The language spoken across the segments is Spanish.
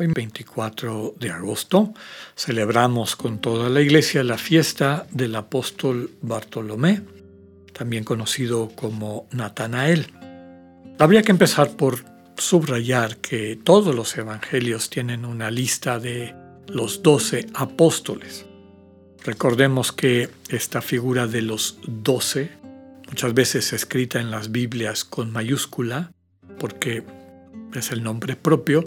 Hoy 24 de agosto celebramos con toda la iglesia la fiesta del apóstol Bartolomé, también conocido como Natanael. Habría que empezar por subrayar que todos los evangelios tienen una lista de los doce apóstoles. Recordemos que esta figura de los doce muchas veces escrita en las Biblias con mayúscula, porque es el nombre propio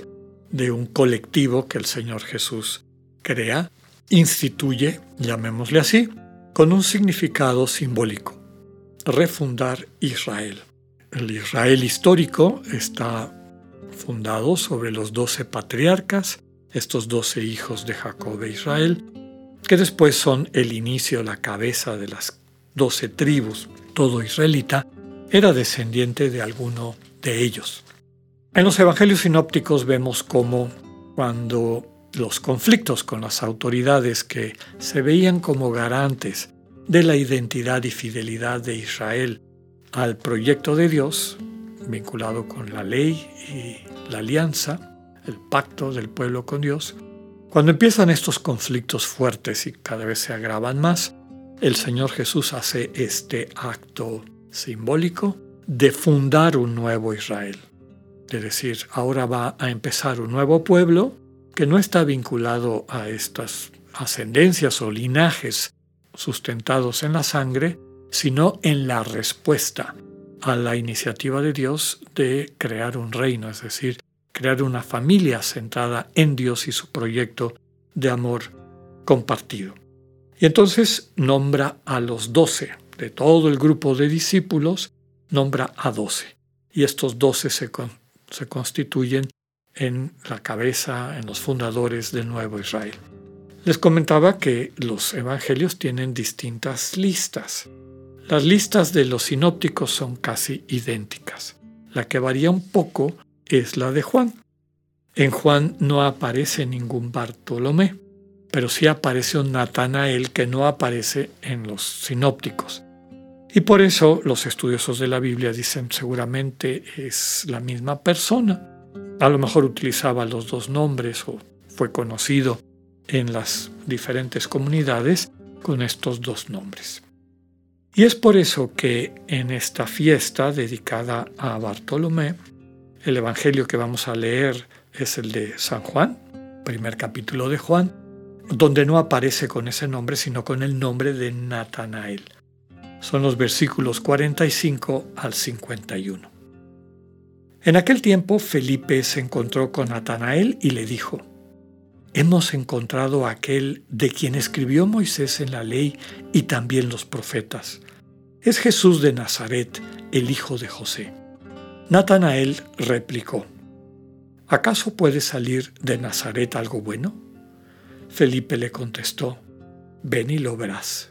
de un colectivo que el Señor Jesús crea, instituye, llamémosle así, con un significado simbólico, refundar Israel. El Israel histórico está fundado sobre los doce patriarcas, estos doce hijos de Jacob de Israel, que después son el inicio, la cabeza de las doce tribus todo israelita, era descendiente de alguno de ellos. En los evangelios sinópticos vemos cómo cuando los conflictos con las autoridades que se veían como garantes de la identidad y fidelidad de Israel al proyecto de Dios, vinculado con la ley y la alianza, el pacto del pueblo con Dios, cuando empiezan estos conflictos fuertes y cada vez se agravan más, el Señor Jesús hace este acto simbólico de fundar un nuevo Israel. Es decir, ahora va a empezar un nuevo pueblo que no está vinculado a estas ascendencias o linajes sustentados en la sangre, sino en la respuesta a la iniciativa de Dios de crear un reino, es decir, crear una familia centrada en Dios y su proyecto de amor compartido. Y entonces nombra a los doce, de todo el grupo de discípulos, nombra a doce. Y estos doce se, se constituyen en la cabeza, en los fundadores del nuevo Israel. Les comentaba que los evangelios tienen distintas listas. Las listas de los sinópticos son casi idénticas. La que varía un poco es la de Juan. En Juan no aparece ningún Bartolomé pero sí aparece un Natanael que no aparece en los sinópticos. Y por eso los estudiosos de la Biblia dicen seguramente es la misma persona. A lo mejor utilizaba los dos nombres o fue conocido en las diferentes comunidades con estos dos nombres. Y es por eso que en esta fiesta dedicada a Bartolomé, el Evangelio que vamos a leer es el de San Juan, primer capítulo de Juan, donde no aparece con ese nombre, sino con el nombre de Natanael. Son los versículos 45 al 51. En aquel tiempo Felipe se encontró con Natanael y le dijo, Hemos encontrado a aquel de quien escribió Moisés en la ley y también los profetas. Es Jesús de Nazaret, el hijo de José. Natanael replicó, ¿acaso puede salir de Nazaret algo bueno? Felipe le contestó, ven y lo verás.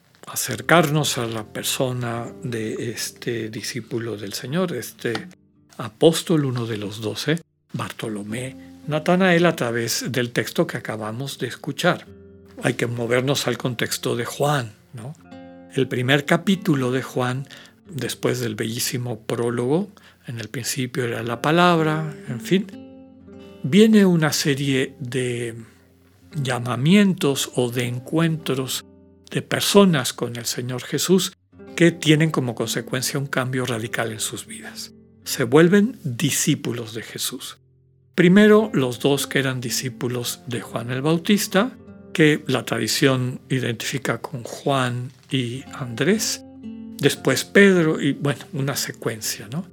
acercarnos a la persona de este discípulo del Señor, este apóstol, uno de los doce, Bartolomé, Natanael, a través del texto que acabamos de escuchar. Hay que movernos al contexto de Juan, ¿no? El primer capítulo de Juan, después del bellísimo prólogo, en el principio era la palabra, en fin, viene una serie de llamamientos o de encuentros de personas con el Señor Jesús que tienen como consecuencia un cambio radical en sus vidas. Se vuelven discípulos de Jesús. Primero los dos que eran discípulos de Juan el Bautista, que la tradición identifica con Juan y Andrés, después Pedro y bueno, una secuencia, ¿no?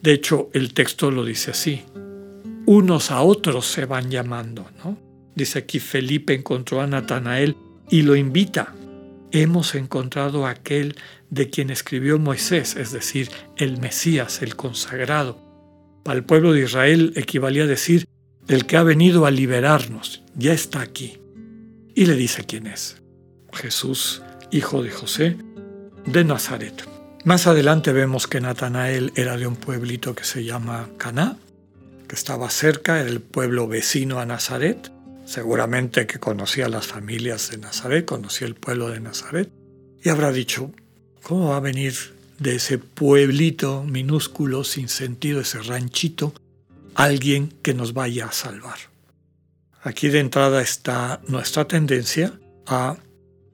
De hecho, el texto lo dice así, unos a otros se van llamando, ¿no? Dice aquí Felipe encontró a Natanael y lo invita. Hemos encontrado a aquel de quien escribió Moisés, es decir, el Mesías, el consagrado. Para el pueblo de Israel equivalía a decir, el que ha venido a liberarnos, ya está aquí. Y le dice quién es. Jesús, hijo de José, de Nazaret. Más adelante vemos que Natanael era de un pueblito que se llama Caná, que estaba cerca, era el pueblo vecino a Nazaret. Seguramente que conocía las familias de Nazaret, conocía el pueblo de Nazaret. Y habrá dicho, ¿cómo va a venir de ese pueblito minúsculo, sin sentido, ese ranchito, alguien que nos vaya a salvar? Aquí de entrada está nuestra tendencia a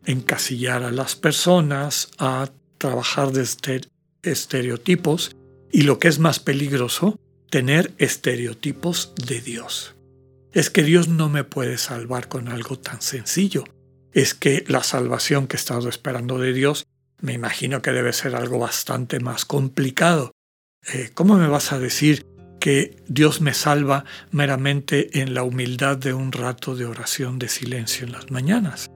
encasillar a las personas, a trabajar desde estereotipos y lo que es más peligroso, tener estereotipos de Dios. Es que Dios no me puede salvar con algo tan sencillo. Es que la salvación que he estado esperando de Dios me imagino que debe ser algo bastante más complicado. Eh, ¿Cómo me vas a decir que Dios me salva meramente en la humildad de un rato de oración de silencio en las mañanas?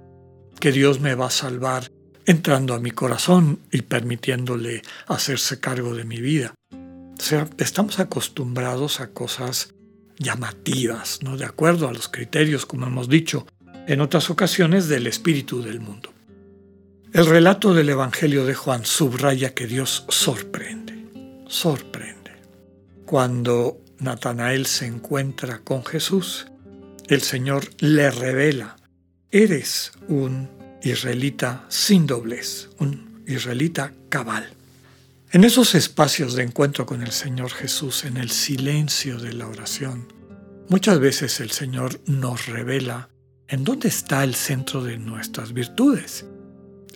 Que Dios me va a salvar entrando a mi corazón y permitiéndole hacerse cargo de mi vida. O sea, estamos acostumbrados a cosas llamativas, ¿no? De acuerdo a los criterios, como hemos dicho en otras ocasiones, del espíritu del mundo. El relato del Evangelio de Juan subraya que Dios sorprende, sorprende. Cuando Natanael se encuentra con Jesús, el Señor le revela, eres un israelita sin doblez, un israelita cabal. En esos espacios de encuentro con el Señor Jesús, en el silencio de la oración, muchas veces el Señor nos revela en dónde está el centro de nuestras virtudes,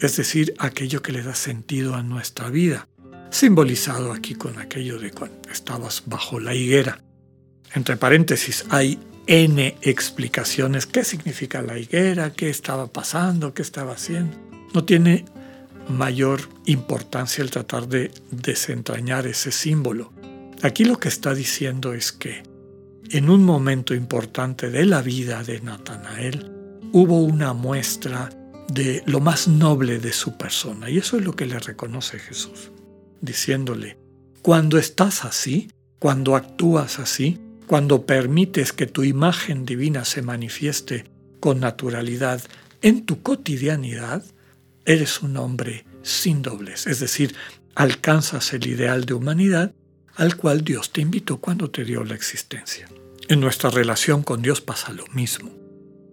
es decir, aquello que le da sentido a nuestra vida, simbolizado aquí con aquello de cuando estabas bajo la higuera. Entre paréntesis, hay N explicaciones. ¿Qué significa la higuera? ¿Qué estaba pasando? ¿Qué estaba haciendo? No tiene mayor importancia el tratar de desentrañar ese símbolo. Aquí lo que está diciendo es que en un momento importante de la vida de Natanael hubo una muestra de lo más noble de su persona y eso es lo que le reconoce Jesús, diciéndole, cuando estás así, cuando actúas así, cuando permites que tu imagen divina se manifieste con naturalidad en tu cotidianidad, eres un hombre sin dobles, es decir, alcanzas el ideal de humanidad al cual Dios te invitó cuando te dio la existencia. En nuestra relación con Dios pasa lo mismo.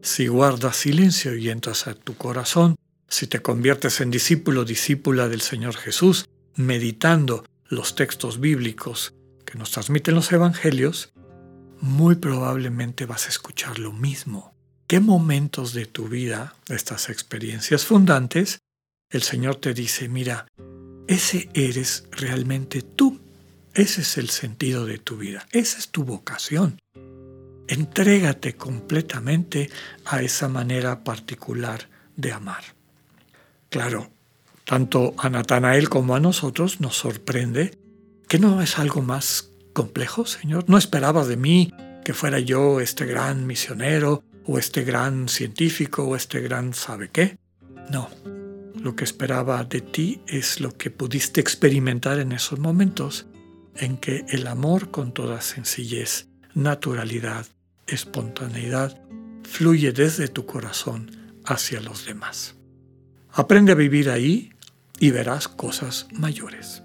Si guardas silencio y entras a tu corazón, si te conviertes en discípulo, discípula del Señor Jesús, meditando los textos bíblicos que nos transmiten los evangelios, muy probablemente vas a escuchar lo mismo. ¿Qué momentos de tu vida, estas experiencias fundantes, el Señor te dice, mira, ese eres realmente tú. Ese es el sentido de tu vida. Esa es tu vocación. Entrégate completamente a esa manera particular de amar. Claro, tanto a Natanael como a nosotros nos sorprende que no es algo más complejo, Señor. No esperabas de mí que fuera yo este gran misionero o este gran científico o este gran sabe qué. No, lo que esperaba de ti es lo que pudiste experimentar en esos momentos en que el amor con toda sencillez, naturalidad, espontaneidad fluye desde tu corazón hacia los demás. Aprende a vivir ahí y verás cosas mayores.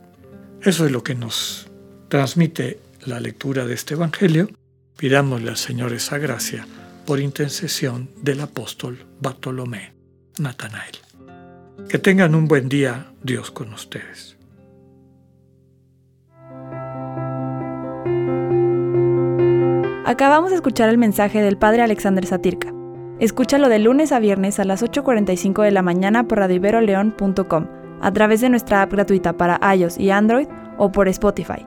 Eso es lo que nos transmite la lectura de este Evangelio, pidámosle al Señor esa gracia por intercesión del apóstol Bartolomé Natanael. Que tengan un buen día, Dios con ustedes. Acabamos de escuchar el mensaje del Padre Alexander Satirka. Escúchalo de lunes a viernes a las 8.45 de la mañana por radioiberoleón.com, a través de nuestra app gratuita para iOS y Android o por Spotify.